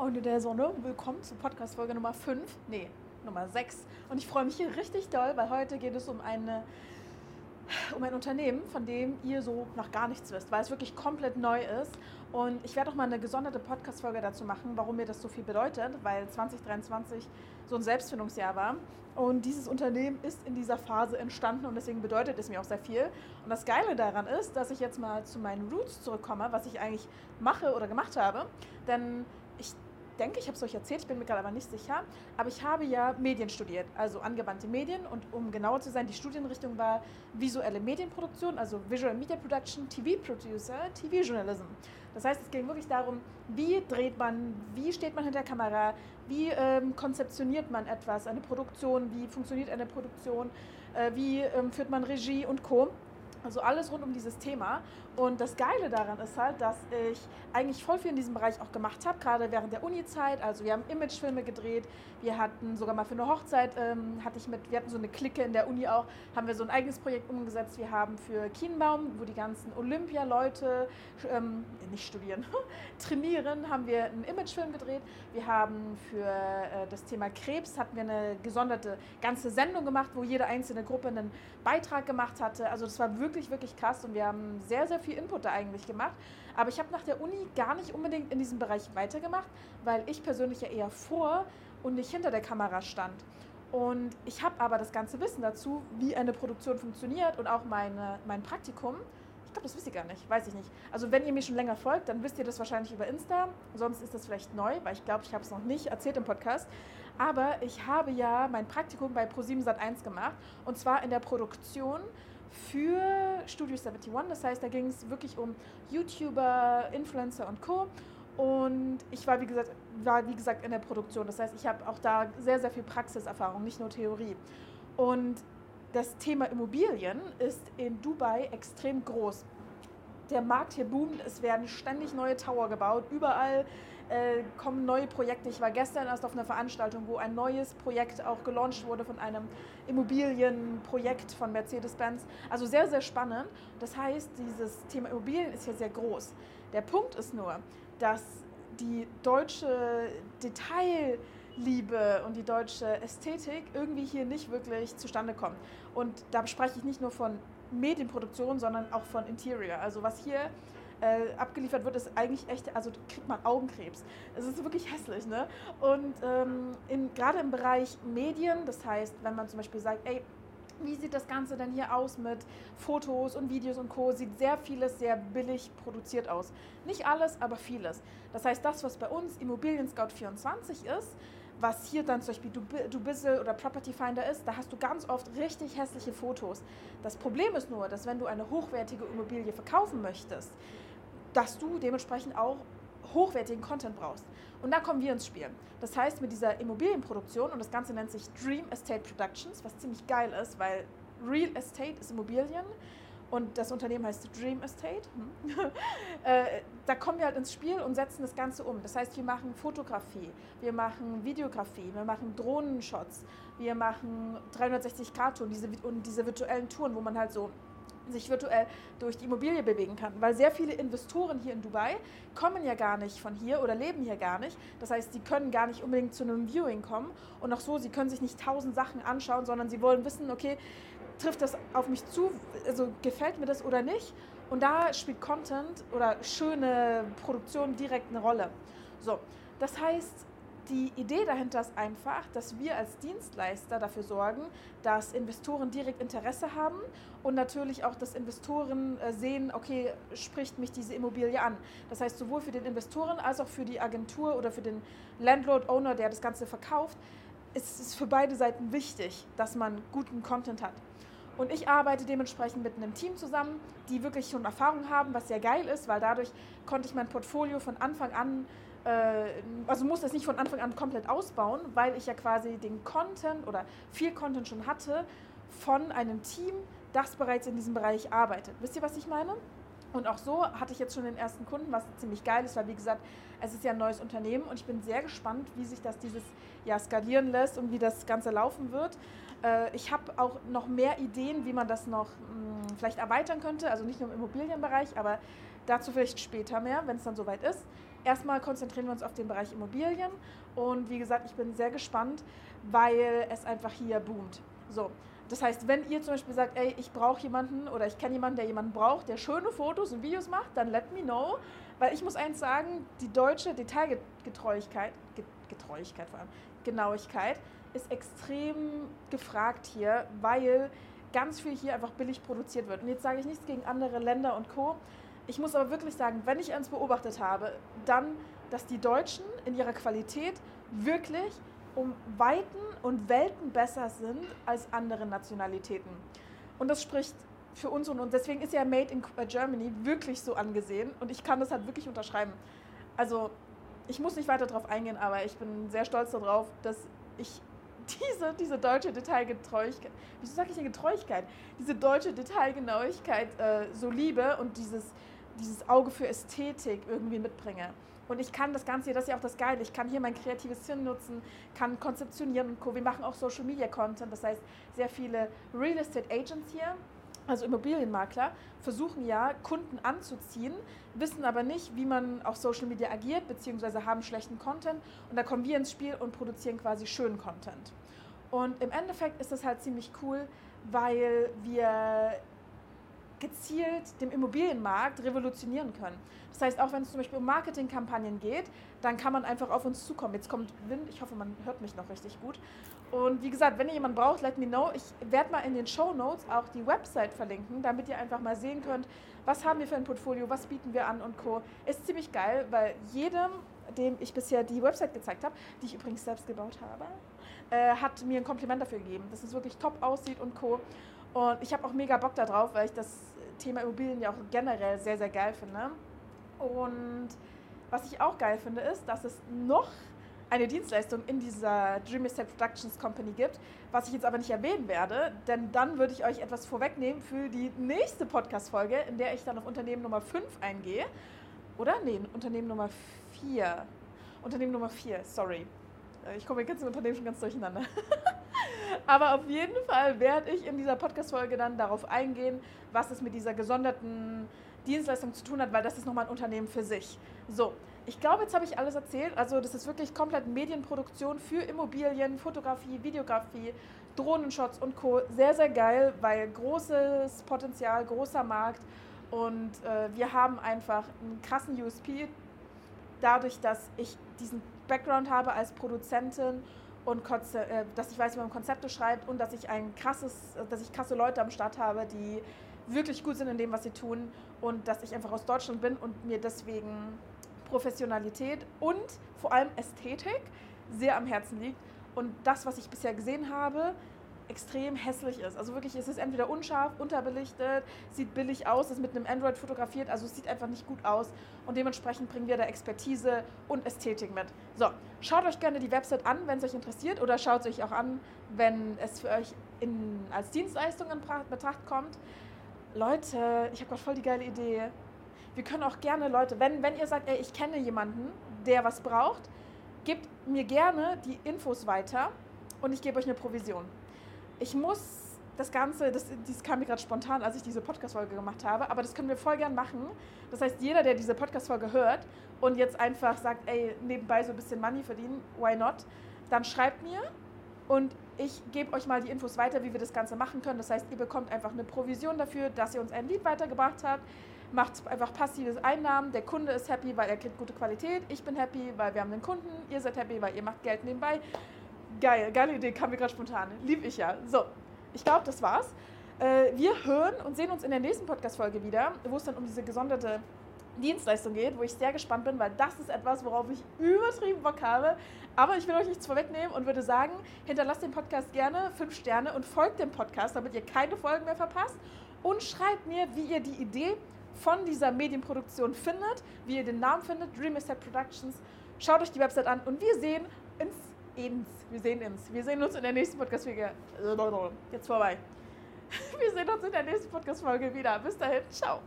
Freunde der Sonne, willkommen zu Podcast-Folge Nummer 5, nee, Nummer 6. Und ich freue mich hier richtig doll, weil heute geht es um, eine, um ein Unternehmen, von dem ihr so noch gar nichts wisst, weil es wirklich komplett neu ist. Und ich werde auch mal eine gesonderte Podcast-Folge dazu machen, warum mir das so viel bedeutet, weil 2023 so ein Selbstfindungsjahr war. Und dieses Unternehmen ist in dieser Phase entstanden und deswegen bedeutet es mir auch sehr viel. Und das Geile daran ist, dass ich jetzt mal zu meinen Roots zurückkomme, was ich eigentlich mache oder gemacht habe. Denn denke, ich habe es euch erzählt, ich bin mir gerade aber nicht sicher, aber ich habe ja Medien studiert, also angewandte Medien und um genauer zu sein, die Studienrichtung war visuelle Medienproduktion, also Visual Media Production, TV Producer, TV Journalism. Das heißt, es ging wirklich darum, wie dreht man, wie steht man hinter der Kamera, wie ähm, konzeptioniert man etwas, eine Produktion, wie funktioniert eine Produktion, äh, wie ähm, führt man Regie und Co. Also alles rund um dieses Thema. Und das Geile daran ist halt, dass ich eigentlich voll viel in diesem Bereich auch gemacht habe, gerade während der Uni-Zeit. Also wir haben Imagefilme gedreht, wir hatten sogar mal für eine Hochzeit, ähm, hatte ich mit, wir hatten so eine Clique in der Uni auch, haben wir so ein eigenes Projekt umgesetzt. Wir haben für Kienbaum, wo die ganzen Olympia-Leute ähm, nicht studieren, trainieren, haben wir einen Imagefilm gedreht. Wir haben für äh, das Thema Krebs, hatten wir eine gesonderte ganze Sendung gemacht, wo jede einzelne Gruppe einen Beitrag gemacht hatte. Also das war wirklich, wirklich krass und wir haben sehr, sehr viel Input da eigentlich gemacht. Aber ich habe nach der Uni gar nicht unbedingt in diesem Bereich weitergemacht, weil ich persönlich ja eher vor und nicht hinter der Kamera stand. Und ich habe aber das ganze Wissen dazu, wie eine Produktion funktioniert und auch meine, mein Praktikum. Ich glaube, das wisst ihr gar nicht, weiß ich nicht. Also wenn ihr mir schon länger folgt, dann wisst ihr das wahrscheinlich über Insta. Sonst ist das vielleicht neu, weil ich glaube, ich habe es noch nicht erzählt im Podcast. Aber ich habe ja mein Praktikum bei Pro7 Sat1 gemacht und zwar in der Produktion für Studio 71. Das heißt, da ging es wirklich um YouTuber, Influencer und Co. Und ich war wie, gesagt, war, wie gesagt, in der Produktion. Das heißt, ich habe auch da sehr, sehr viel Praxiserfahrung, nicht nur Theorie. Und das Thema Immobilien ist in Dubai extrem groß. Der Markt hier boomt, es werden ständig neue Tower gebaut, überall äh, kommen neue Projekte. Ich war gestern erst auf einer Veranstaltung, wo ein neues Projekt auch gelauncht wurde von einem Immobilienprojekt von Mercedes-Benz. Also sehr, sehr spannend. Das heißt, dieses Thema Immobilien ist hier sehr groß. Der Punkt ist nur, dass die deutsche Detailliebe und die deutsche Ästhetik irgendwie hier nicht wirklich zustande kommt. Und da spreche ich nicht nur von Medienproduktion, sondern auch von Interior. Also was hier äh, abgeliefert wird, ist eigentlich echt, also kriegt man Augenkrebs. Es ist wirklich hässlich, ne? Und ähm, gerade im Bereich Medien, das heißt, wenn man zum Beispiel sagt, ey, wie sieht das Ganze denn hier aus mit Fotos und Videos und Co. Sieht sehr vieles sehr billig produziert aus. Nicht alles, aber vieles. Das heißt, das, was bei uns Immobilien Scout 24 ist, was hier dann zum Beispiel Dubizzle oder Property Finder ist, da hast du ganz oft richtig hässliche Fotos. Das Problem ist nur, dass wenn du eine hochwertige Immobilie verkaufen möchtest, dass du dementsprechend auch hochwertigen Content brauchst. Und da kommen wir ins Spiel. Das heißt, mit dieser Immobilienproduktion, und das Ganze nennt sich Dream Estate Productions, was ziemlich geil ist, weil Real Estate ist Immobilien und das Unternehmen heißt Dream Estate. Da kommen wir halt ins Spiel und setzen das Ganze um. Das heißt, wir machen Fotografie, wir machen Videografie, wir machen Drohnenshots, wir machen 360-Grad-Touren diese, und diese virtuellen Touren, wo man halt so sich virtuell durch die Immobilie bewegen kann. Weil sehr viele Investoren hier in Dubai kommen ja gar nicht von hier oder leben hier gar nicht. Das heißt, sie können gar nicht unbedingt zu einem Viewing kommen. Und auch so, sie können sich nicht tausend Sachen anschauen, sondern sie wollen wissen, okay, trifft das auf mich zu, also gefällt mir das oder nicht. Und da spielt Content oder schöne Produktion direkt eine Rolle. So, das heißt, die Idee dahinter ist einfach, dass wir als Dienstleister dafür sorgen, dass Investoren direkt Interesse haben und natürlich auch, dass Investoren äh, sehen, okay, spricht mich diese Immobilie an. Das heißt, sowohl für den Investoren als auch für die Agentur oder für den Landlord-Owner, der das Ganze verkauft, ist es für beide Seiten wichtig, dass man guten Content hat. Und ich arbeite dementsprechend mit einem Team zusammen, die wirklich schon Erfahrung haben, was sehr geil ist, weil dadurch konnte ich mein Portfolio von Anfang an äh, also musste es nicht von Anfang an komplett ausbauen, weil ich ja quasi den Content oder viel Content schon hatte von einem Team, das bereits in diesem Bereich arbeitet. Wisst ihr, was ich meine? Und auch so hatte ich jetzt schon den ersten Kunden, was ziemlich geil ist, weil wie gesagt, es ist ja ein neues Unternehmen und ich bin sehr gespannt, wie sich das dieses Jahr skalieren lässt und wie das Ganze laufen wird. Äh, ich habe auch noch mehr Ideen, wie man das noch mh, vielleicht erweitern könnte, also nicht nur im Immobilienbereich, aber dazu vielleicht später mehr, wenn es dann soweit ist. erstmal konzentrieren wir uns auf den Bereich Immobilien und wie gesagt, ich bin sehr gespannt, weil es einfach hier boomt. So, das heißt, wenn ihr zum Beispiel sagt, ey, ich brauche jemanden oder ich kenne jemanden, der jemanden braucht, der schöne Fotos und Videos macht, dann let me know. Weil ich muss eins sagen, die deutsche Detailgetreuigkeit, Getreuigkeit vor allem, Genauigkeit, ist extrem gefragt hier, weil ganz viel hier einfach billig produziert wird. Und jetzt sage ich nichts gegen andere Länder und Co. Ich muss aber wirklich sagen, wenn ich eins beobachtet habe, dann, dass die Deutschen in ihrer Qualität wirklich um Weiten und Welten besser sind als andere Nationalitäten. Und das spricht für uns und uns. Deswegen ist ja Made in Germany wirklich so angesehen und ich kann das halt wirklich unterschreiben. Also ich muss nicht weiter darauf eingehen, aber ich bin sehr stolz darauf, dass ich diese, diese deutsche Detailgetreuigkeit, wieso sage ich denn Getreuigkeit? Diese deutsche Detailgenauigkeit äh, so liebe und dieses, dieses Auge für Ästhetik irgendwie mitbringe. Und ich kann das Ganze hier, das ist ja auch das Geile, ich kann hier mein kreatives Hirn nutzen, kann konzeptionieren und Co. Wir machen auch Social Media Content, das heißt, sehr viele Real Estate Agents hier also Immobilienmakler, versuchen ja, Kunden anzuziehen, wissen aber nicht, wie man auf Social Media agiert, beziehungsweise haben schlechten Content. Und da kommen wir ins Spiel und produzieren quasi schönen Content. Und im Endeffekt ist das halt ziemlich cool, weil wir gezielt den Immobilienmarkt revolutionieren können. Das heißt, auch wenn es zum Beispiel um Marketingkampagnen geht, dann kann man einfach auf uns zukommen. Jetzt kommt Wind, ich hoffe, man hört mich noch richtig gut. Und wie gesagt, wenn ihr jemanden braucht, let me know. Ich werde mal in den Show Notes auch die Website verlinken, damit ihr einfach mal sehen könnt, was haben wir für ein Portfolio, was bieten wir an und Co. Ist ziemlich geil, weil jedem, dem ich bisher die Website gezeigt habe, die ich übrigens selbst gebaut habe, äh, hat mir ein Kompliment dafür gegeben, dass es wirklich top aussieht und Co. Und ich habe auch mega Bock darauf, weil ich das Thema Immobilien ja auch generell sehr, sehr geil finde. Und was ich auch geil finde, ist, dass es noch eine Dienstleistung in dieser Dream Estate Productions Company gibt, was ich jetzt aber nicht erwähnen werde, denn dann würde ich euch etwas vorwegnehmen für die nächste Podcast-Folge, in der ich dann auf Unternehmen Nummer 5 eingehe. Oder? Nee, Unternehmen Nummer 4. Unternehmen Nummer 4, sorry. Äh, ich komme jetzt im Unternehmen schon ganz durcheinander. aber auf jeden Fall werde ich in dieser Podcast-Folge dann darauf eingehen, was es mit dieser gesonderten Dienstleistung zu tun hat, weil das ist nochmal ein Unternehmen für sich. So, ich glaube, jetzt habe ich alles erzählt. Also das ist wirklich komplett Medienproduktion für Immobilien, Fotografie, Videografie, Drohnenshots und Co. Sehr, sehr geil, weil großes Potenzial, großer Markt und äh, wir haben einfach einen krassen USP dadurch, dass ich diesen Background habe als Produzentin und äh, dass ich weiß, wie man Konzepte schreibt und dass ich ein krasses, dass ich krasse Leute am Start habe, die wirklich gut sind in dem, was sie tun und dass ich einfach aus Deutschland bin und mir deswegen Professionalität und vor allem Ästhetik sehr am Herzen liegt und das, was ich bisher gesehen habe, extrem hässlich ist. Also wirklich, es ist entweder unscharf, unterbelichtet, sieht billig aus, ist mit einem Android fotografiert, also es sieht einfach nicht gut aus und dementsprechend bringen wir da Expertise und Ästhetik mit. So, schaut euch gerne die Website an, wenn es euch interessiert oder schaut es euch auch an, wenn es für euch in, als Dienstleistung in Betracht kommt. Leute, ich habe gerade voll die geile Idee. Wir können auch gerne Leute, wenn, wenn ihr sagt, ey, ich kenne jemanden, der was braucht, gebt mir gerne die Infos weiter und ich gebe euch eine Provision. Ich muss das Ganze, das, das kam mir gerade spontan, als ich diese Podcast-Folge gemacht habe, aber das können wir voll gern machen. Das heißt, jeder, der diese Podcast-Folge hört und jetzt einfach sagt, ey, nebenbei so ein bisschen Money verdienen, why not, dann schreibt mir und ich gebe euch mal die Infos weiter, wie wir das Ganze machen können. Das heißt, ihr bekommt einfach eine Provision dafür, dass ihr uns ein Lied weitergebracht habt. Macht einfach passives Einnahmen. Der Kunde ist happy, weil er kriegt gute Qualität. Ich bin happy, weil wir haben einen Kunden. Ihr seid happy, weil ihr macht Geld nebenbei. Geil, geile Idee, kam mir gerade spontan. Lieb ich ja. So, ich glaube, das war's. Äh, wir hören und sehen uns in der nächsten Podcast-Folge wieder, wo es dann um diese gesonderte Dienstleistung geht, wo ich sehr gespannt bin, weil das ist etwas, worauf ich übertrieben Bock habe. Aber ich will euch nichts vorwegnehmen und würde sagen, hinterlasst den Podcast gerne fünf Sterne und folgt dem Podcast, damit ihr keine Folgen mehr verpasst. Und schreibt mir, wie ihr die Idee von dieser Medienproduktion findet, wie ihr den Namen findet, Dream Set Productions. Schaut euch die Website an und wir sehen uns, ins, wir sehen uns, wir sehen uns in der nächsten Podcast-Folge. Jetzt vorbei. Wir sehen uns in der nächsten Podcast-Folge wieder. Bis dahin, ciao.